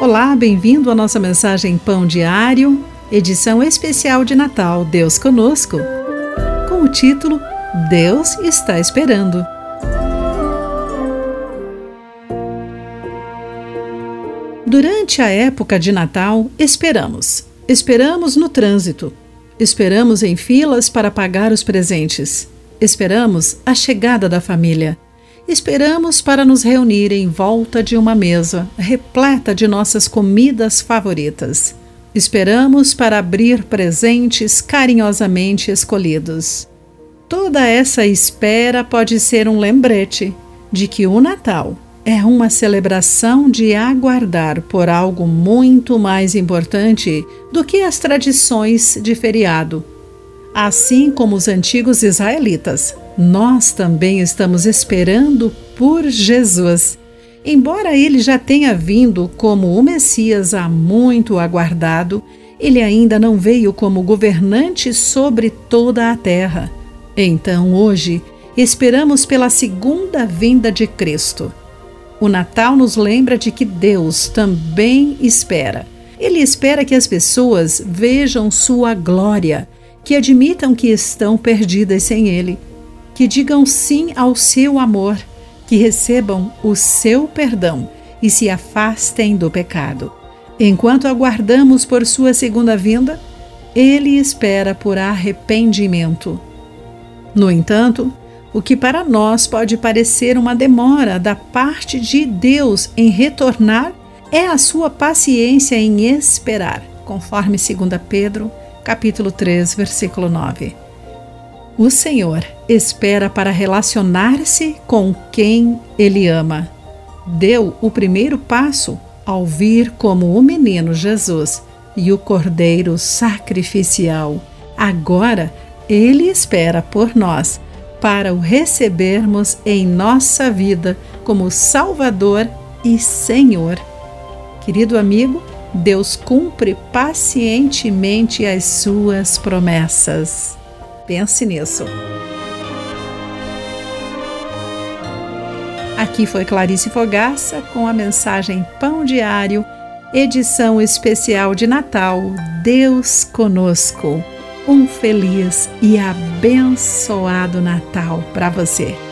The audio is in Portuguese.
Olá, bem-vindo à nossa mensagem Pão Diário, edição especial de Natal Deus Conosco, com o título Deus está esperando. Durante a época de Natal, esperamos. Esperamos no trânsito. Esperamos em filas para pagar os presentes. Esperamos a chegada da família. Esperamos para nos reunir em volta de uma mesa repleta de nossas comidas favoritas. Esperamos para abrir presentes carinhosamente escolhidos. Toda essa espera pode ser um lembrete de que o Natal é uma celebração de aguardar por algo muito mais importante do que as tradições de feriado. Assim como os antigos israelitas, nós também estamos esperando por Jesus. Embora ele já tenha vindo como o Messias há muito aguardado, ele ainda não veio como governante sobre toda a terra. Então, hoje, esperamos pela segunda vinda de Cristo. O Natal nos lembra de que Deus também espera. Ele espera que as pessoas vejam sua glória, que admitam que estão perdidas sem Ele que digam sim ao seu amor, que recebam o seu perdão e se afastem do pecado. Enquanto aguardamos por sua segunda vinda, ele espera por arrependimento. No entanto, o que para nós pode parecer uma demora da parte de Deus em retornar é a sua paciência em esperar, conforme 2 Pedro, capítulo 3, versículo 9. O Senhor espera para relacionar-se com quem Ele ama. Deu o primeiro passo ao vir como o menino Jesus e o Cordeiro sacrificial. Agora Ele espera por nós para o recebermos em nossa vida como Salvador e Senhor. Querido amigo, Deus cumpre pacientemente as suas promessas. Pense nisso. Aqui foi Clarice Fogaça com a mensagem Pão Diário, edição especial de Natal. Deus conosco. Um feliz e abençoado Natal para você.